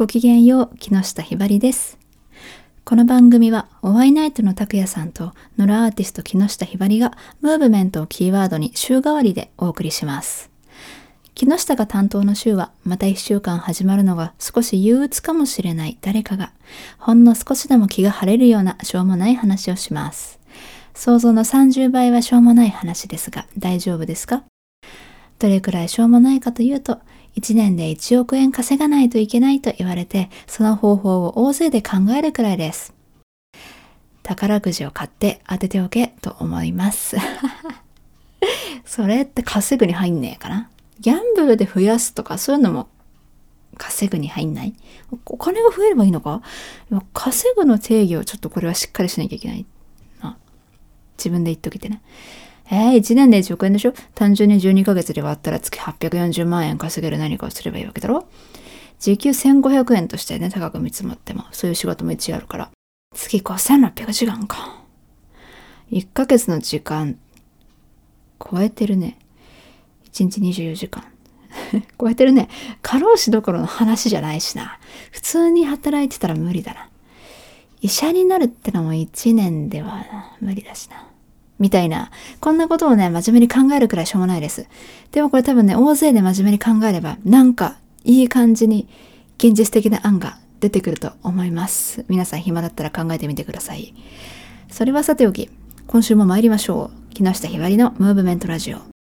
ごきげんよう、木下ひばりです。この番組は、おワイナイトの拓也さんと、野良アーティスト木下ひばりが、ムーブメントをキーワードに週替わりでお送りします。木下が担当の週は、また一週間始まるのが少し憂鬱かもしれない誰かが、ほんの少しでも気が晴れるようなしょうもない話をします。想像の30倍はしょうもない話ですが、大丈夫ですか？どれくらいしょうもないかというと、1年で1億円稼がないといけないと言われて、その方法を大勢で考えるくらいです。宝くじを買って当てておけと思います。それって稼ぐに入んねえかな？ギャンブルで増やすとかそういうのも稼ぐに入んない？お金が増えればいいのか？稼ぐの定義をちょっとこれはしっかりしなきゃいけない。自分で言っときてね。えー、1年で1億円でしょ？単純に12ヶ月で割ったら月840万円稼げる何かをすればいいわけだろ？時給1500円としてね、高く見積もっても、そういう仕事も一応あるから。月5600時間か。1ヶ月の時間、超えてるね。1日24時間。超えてるね。過労死どころの話じゃないしな。普通に働いてたら無理だな。医者になるってのも1年では無理だしな。みたいな。こんなことをね、真面目に考えるくらいしょうもないです。でもこれ多分ね、大勢で真面目に考えれば、なんかいい感じに現実的な案が出てくると思います。皆さん暇だったら考えてみてください。それはさておき、今週も参りましょう。木下ひばりのムーブメントラジオ。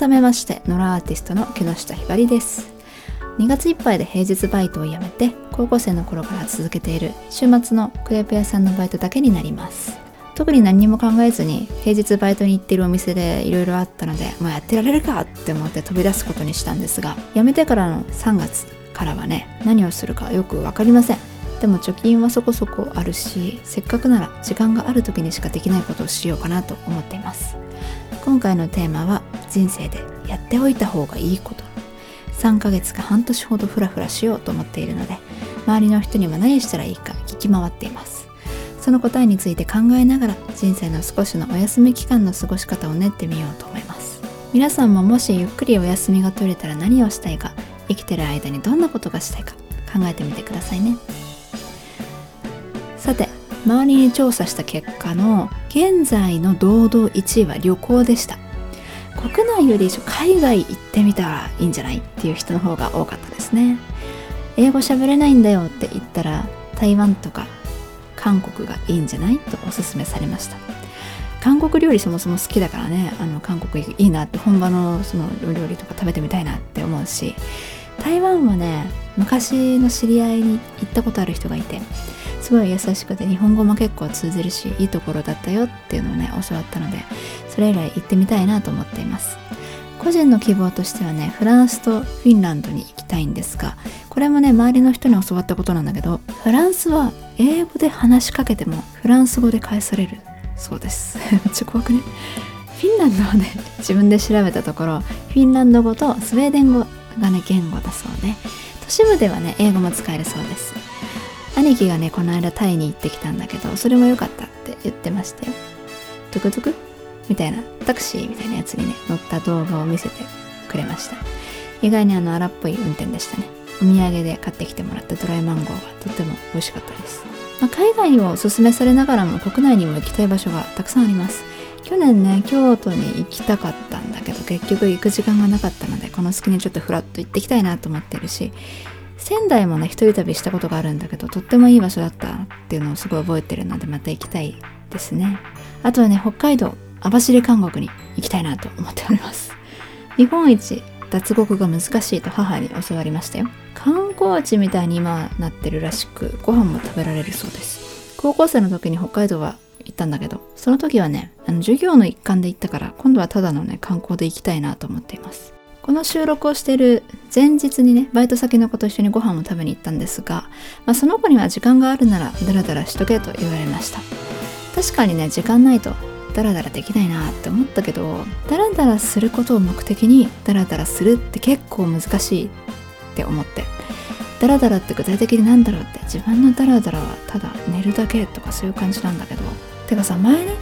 改めまして野良アーティストの木下ひばりです。2月いっぱいで平日バイトを辞めて高校生の頃から続けている週末のクレープ屋さんのバイトだけになります。特に何も考えずに平日バイトに行ってるお店でいろいろあったので、まあ、やってられるかって思って飛び出すことにしたんですが辞めてからの3月からはね何をするかよく分かりません。でも貯金はそこそこあるしせっかくなら時間がある時にしかできないことをしようかなと思っています。今回のテーマは人生でやっておいた方がいいこと。3ヶ月か半年ほどフラフラしようと思っているので周りの人には何したらいいか聞き回っています。その答えについて考えながら人生の少しのお休み期間の過ごし方を練ってみようと思います。皆さんももしゆっくりお休みが取れたら何をしたいか生きてる間にどんなことがしたいか考えてみてくださいね。さて周りに調査した結果の現在の堂々1位は旅行でした。国内より海外行ってみたらいいんじゃないっていう人の方が多かったですね。英語喋れないんだよって言ったら台湾とか韓国がいいんじゃないとおすすめされました。韓国料理そもそも好きだからねあの韓国いいなって本場のその料理とか食べてみたいなって思うし台湾はね昔の知り合いに行ったことある人がいてすごい優しくて日本語も結構通じるしいいところだったよっていうのをね教わったのでそれ以来行ってみたいなと思っています。個人の希望としてはねフランスとフィンランドに行きたいんですがこれもね周りの人に教わったことなんだけどフランスは英語で話しかけてもフランス語で返される。そうです。めっちゃ怖くね？フィンランドはね自分で調べたところフィンランド語とスウェーデン語がね言語だそうで都市部ではね英語も使えるそうです。兄貴がねこの間タイに行ってきたんだけどそれも良かったって言ってましたよ。トゥクトゥク？みたいなタクシーみたいなやつにね乗った動画を見せてくれました。意外にあの荒っぽい運転でしたね。お土産で買ってきてもらったドライマンゴーがとっても美味しかったです、まあ、海外をおすすめされながらも国内にも行きたい場所がたくさんあります。去年ね京都に行きたかったんだけど結局行く時間がなかったのでこの隙にちょっとフラッと行ってきたいなと思ってるし仙台もね一人旅したことがあるんだけどとってもいい場所だったっていうのをすごい覚えてるのでまた行きたいですね。あとはね北海道。網走監獄に行きたいなと思っております。日本一脱獄が難しいと母に教わりましたよ。観光地みたいに今なってるらしくご飯も食べられるそうです。高校生の時に北海道は行ったんだけどその時はねあの授業の一環で行ったから今度はただのね観光で行きたいなと思っています。この収録をしている前日にねバイト先の子と一緒にご飯を食べに行ったんですが、まあ、その子には時間があるならダラダラしとけと言われました。確かにね時間ないとダラダラできないなって思ったけどダラダラすることを目的にダラダラするって結構難しいって思って。ダラダラって具体的になんだろうって自分のダラダラはただ寝るだけとかそういう感じなんだけど。てかさ前ね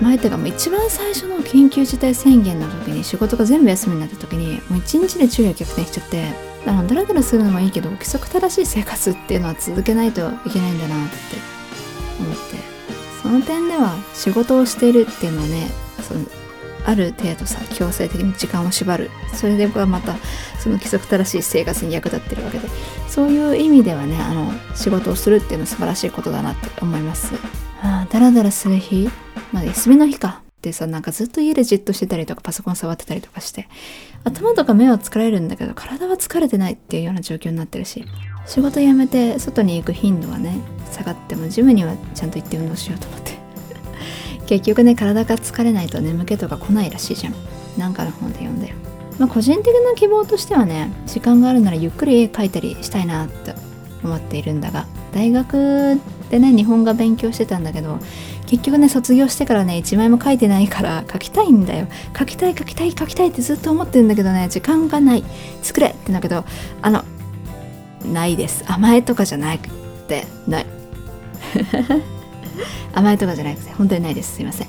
前ってかもう一番最初の緊急事態宣言の時に仕事が全部休みになった時にもう一日で昼夜逆転しちゃってあのダラダラするのもいいけど規則正しい生活っていうのは続けないといけないんだなってその点では仕事をしているっていうのはねそのある程度さ強制的に時間を縛る。それではまたその規則正しい生活に役立ってるわけで。そういう意味ではねあの仕事をするっていうのは素晴らしいことだなって思います。あダラダラする日？まあ休みの日かってさなんかずっと家でじっとしてたりとかパソコン触ってたりとかして頭とか目は疲れるんだけど体は疲れてないっていうような状況になってるし仕事辞めて外に行く頻度はね下がってもジムにはちゃんと行って運動しようと思って。結局ね体が疲れないと眠気とか来ないらしいじゃん。なんかの本で読んだよまあ個人的な希望としてはね時間があるならゆっくり絵描いたりしたいなって思っているんだが大学でね日本画勉強してたんだけど結局ね卒業してからね一枚も書いてないから書きたいんだよ。書きたい書きたい書きたいってずっと思ってるんだけどね時間がない。作れってんだけどあのないです。甘えとかじゃなくてない。甘えとかじゃなくて本当にないです。すいません。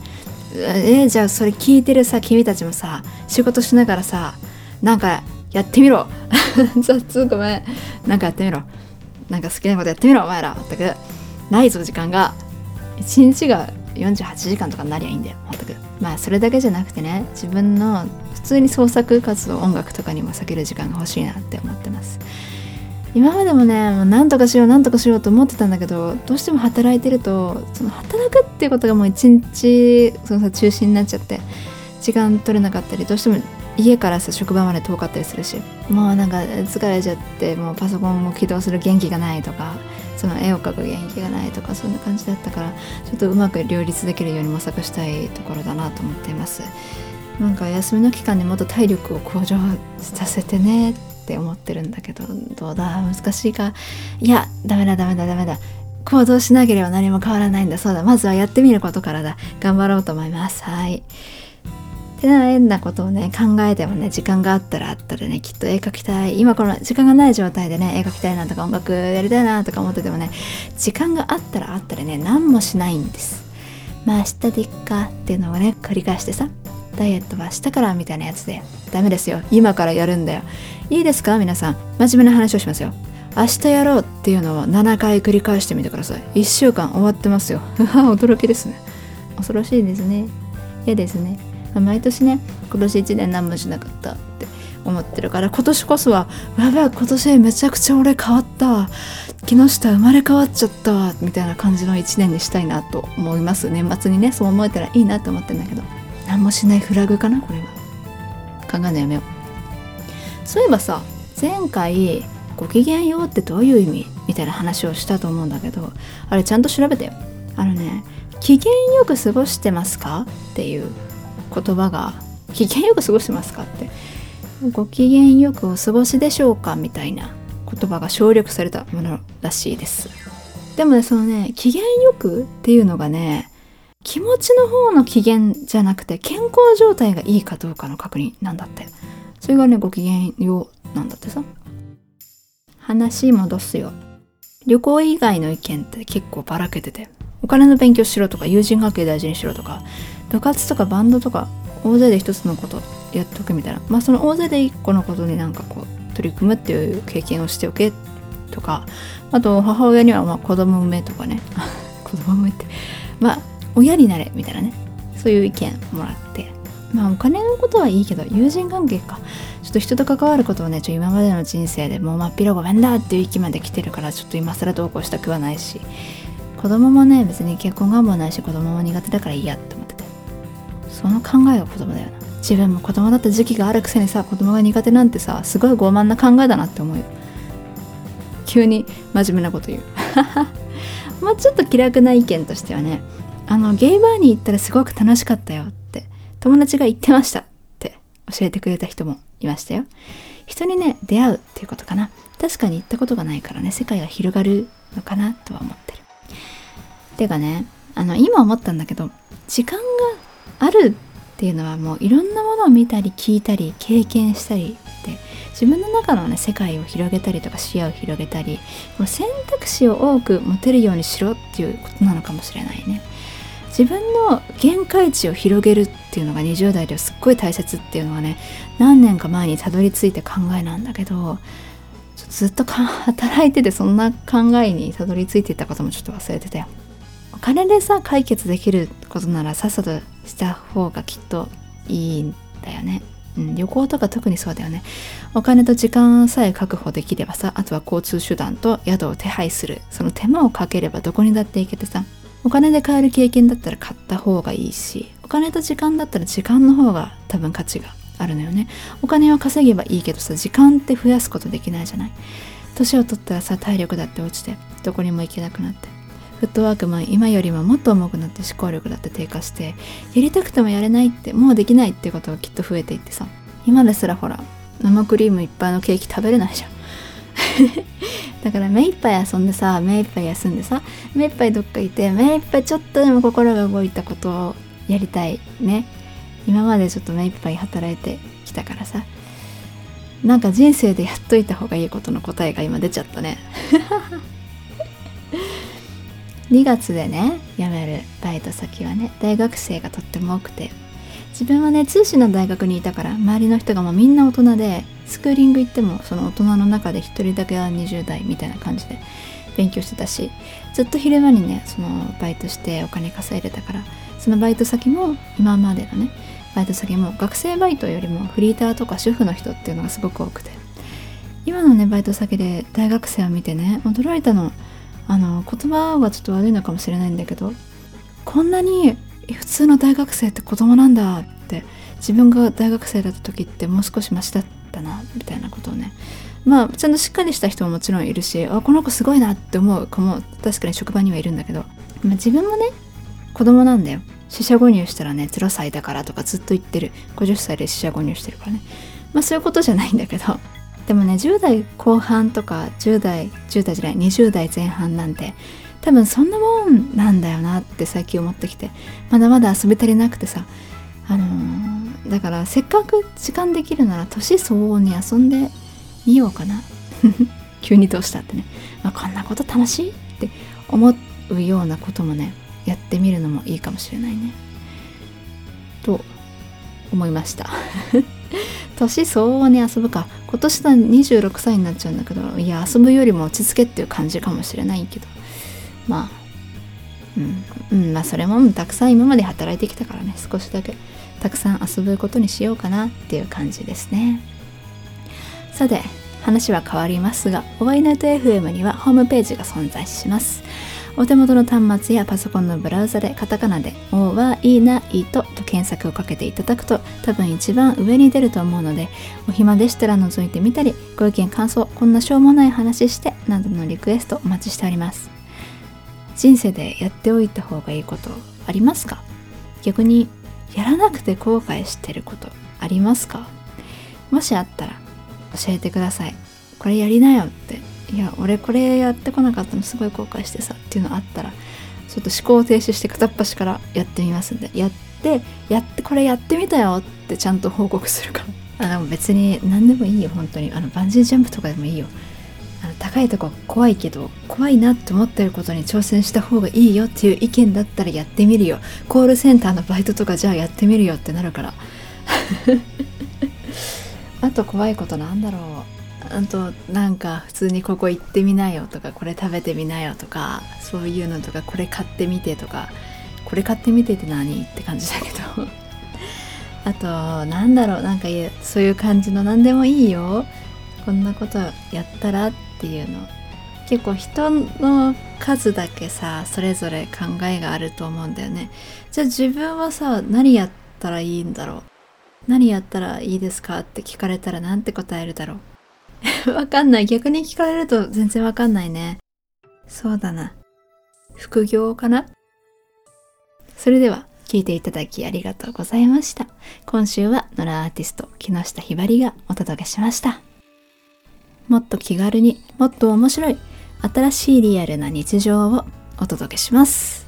えー、じゃあそれ聞いてるさ君たちもさ仕事しながらさなんかやってみろ。雑ごめん。なんかやってみろ。なんか好きなことやってみろお前ら。全くないぞ時間が。1日が48時間とかになりゃいいんだよ全く。まあそれだけじゃなくてね自分の普通に創作活動音楽とかにも避ける時間が欲しいなって思ってます。今までもねもう何とかしよう何とかしようと思ってたんだけどどうしても働いてるとその働くっていうことがもう一日そのさ中心になっちゃって時間取れなかったりどうしても家からさ職場まで遠かったりするしもうなんか疲れちゃってもうパソコンも起動する元気がないとかその絵を描く元気がないとかそんな感じだったからちょっとうまく両立できるように模索したいところだなと思っています。なんか休みの期間にもっと体力を向上させてねって思ってるんだけどどうだ？難しいか？いやダメだダメだダメだ。行動しなければ何も変わらないんだ。そうだ。まずはやってみることからだ。頑張ろうと思います。はい。変なことをね考えてもね時間があったらあったらねきっと絵描きたい。今この時間がない状態でね絵描きたいなとか音楽やりたいなとか思っててもね時間があったらあったらね何もしないんです。まあ明日でいっかっていうのをね繰り返してさダイエットは明日からみたいなやつでダメですよ。今からやるんだよ。いいですか？皆さん。真面目な話をしますよ。明日やろうっていうのを7回繰り返してみてください。1週間終わってますよ。驚きですね。恐ろしいですね。嫌ですね。毎年ね今年1年何もしなかったって思ってるから今年こそはやばい今年めちゃくちゃ俺変わった木下生まれ変わっちゃったみたいな感じの1年にしたいなと思います。年末にねそう思えたらいいなって思ってんだけど。何もしないフラグかなこれは。考えないやめよ。うそういえばさ前回ご機嫌ようってどういう意味みたいな話をしたと思うんだけどあれちゃんと調べてよ。あのね機嫌よく過ごしてますかっていう言葉が「機嫌よく過ごしてますか?」って「ご機嫌よくお過ごしでしょうか?」みたいな言葉が省略されたものらしいですでもねそのね機嫌よくっていうのがね気持ちの方の機嫌じゃなくて健康状態がいいかどうかの確認なんだってそれがねご機嫌ようなんだってさ話戻すよ旅行以外の意見って結構ばらけてて金の勉強しろとか友人関係大事にしろとか部活とかバンドとか大勢で一つのことやっておくみたいな。まあその大勢で一個のことになんかこう取り組むっていう経験をしておけとかあと母親にはまあ子供産めとかね。子供産めって。まあ親になれみたいなね。そういう意見もらって。まあお金のことはいいけど友人関係か。ちょっと人と関わることはねちょ今までの人生でもうまっぴらごめんだっていう域まで来てるからちょっと今更どうこうしたくはないし。子供もね別に結婚願望ないし子供も苦手だからいいやって思ってて。その考えが子供だよな。自分も子供だった時期があるくせにさ子供が苦手なんてさすごい傲慢な考えだなって思うよ。急に真面目なこと言う。もうちょっと気楽な意見としてはねあのゲイバーに行ったらすごく楽しかったよって友達が言ってましたって教えてくれた人もいましたよ。人にね出会うっていうことかな。確かに行ったことがないからね世界が広がるのかなとは思ってる。てかねあの今思ったんだけど時間があるっていうのはもういろんなものを見たり聞いたり経験したりって自分の中のね世界を広げたりとか視野を広げたり選択肢を多く持てるようにしろっていうことなのかもしれないね。自分の限界値を広げるっていうのが20代ではすっごい大切っていうのはね何年か前にたどり着いて考えなんだけどずっと働いててそんな考えにたどり着いていたこともちょっと忘れてたよ。お金でさ解決できることならさっさとした方がきっといいんだよね。うん、旅行とか特にそうだよね。お金と時間さえ確保できればさあとは交通手段と宿を手配する。その手間をかければどこにだって行けてさ。お金で買える経験だったら買った方がいいしお金と時間だったら時間の方が多分価値があるのよね。お金は稼げばいいけどさ時間って増やすことできないじゃない。年を取ったらさ体力だって落ちてどこにも行けなくなって。フットワークも今よりももっと重くなって思考力だって低下してやりたくてもやれないってもうできないってことがきっと増えていってさ。今ですらほら生クリームいっぱいのケーキ食べれないじゃん。だから目いっぱい遊んでさ目いっぱい休んでさ目いっぱいどっかいて目いっぱいちょっとでも心が動いたことをやりたいね。今までちょっと目いっぱい働いてきたからさ。なんか人生でやっといた方がいいことの答えが今出ちゃったね。2月でね辞めるバイト先はね大学生がとっても多くて。自分はね通信の大学にいたから周りの人がもうみんな大人でスクーリング行ってもその大人の中で1人だけは20代みたいな感じで勉強してたしずっと昼間にねそのバイトしてお金稼いでたからそのバイト先も今までのねバイト先も学生バイトよりもフリーターとか主婦の人っていうのがすごく多くて。今のねバイト先で大学生を見てね驚いたのあの言葉はちょっと悪いのかもしれないんだけどこんなに普通の大学生って子供なんだって自分が大学生だった時ってもう少しマシだったなみたいなことをね。まあちゃんとしっかりした人ももちろんいるしあこの子すごいなって思う子も確かに職場にはいるんだけど、まあ、自分もね子供なんだよ。四捨五入したらね0歳だからとかずっと言ってる。50歳で四捨五入してるからね。まあそういうことじゃないんだけど。でもね10代後半とか10代10代じゃない20代前半なんて多分そんなもんなんだよなって最近思ってきて。まだまだ遊び足りなくてさ。あのー、だからせっかく時間できるなら年相応に遊んでみようかな。急にどうしたってね、まあ、こんなこと楽しいって思うようなこともねやってみるのもいいかもしれないね。と思いました。年相応に遊ぶか。今年だ26歳になっちゃうんだけどいや遊ぶよりも落ち着けっていう感じかもしれないけど。まあうん、うん、まあそれもたくさん今まで働いてきたからね。少しだけたくさん遊ぶことにしようかなっていう感じですね。さて話は変わりますが y ネット FM にはホームページが存在します。お手元の端末やパソコンのブラウザでカタカナで o y ナイトと検索をかけていただくと多分一番上に出ると思うのでお暇でしたら覗いてみたりご意見感想こんなしょうもない話してなどのリクエストお待ちしております。人生でやっておいた方がいいことありますか？逆にやらなくて後悔してることありますか？もしあったら教えてください。これやりなよっていや俺これやってこなかったのすごい後悔してさっていうのあったらちょっと思考を停止して片っ端からやってみますんで。やってやってこれやってみたよってちゃんと報告するからあでも別に何でもいいよ本当に。あのバンジージャンプとかでもいいよ。あの高いとこ怖いけど怖いなって思ってることに挑戦した方がいいよっていう意見だったらやってみるよ。コールセンターのバイトとかじゃあやってみるよってなるから。あと怖いことなんだろう。あとなんか普通にここ行ってみなよとかこれ食べてみなよとかそういうのとかこれ買ってみてとかこれ買ってみてって何って感じだけど。あとなんだろうなんかそういう感じの何でもいいよ。こんなことやったらっていうの。結構人の数だけさそれぞれ考えがあると思うんだよね。じゃあ自分はさ何やったらいいんだろう。何やったらいいですかって聞かれたら何て答えるだろう。わかんない。逆に聞かれると全然わかんないね。そうだな。副業かな？それでは、聞いていただきありがとうございました。今週は野良アーティスト木下ひばりがお届けしました。もっと気軽にもっと面白い新しいリアルな日常をお届けします。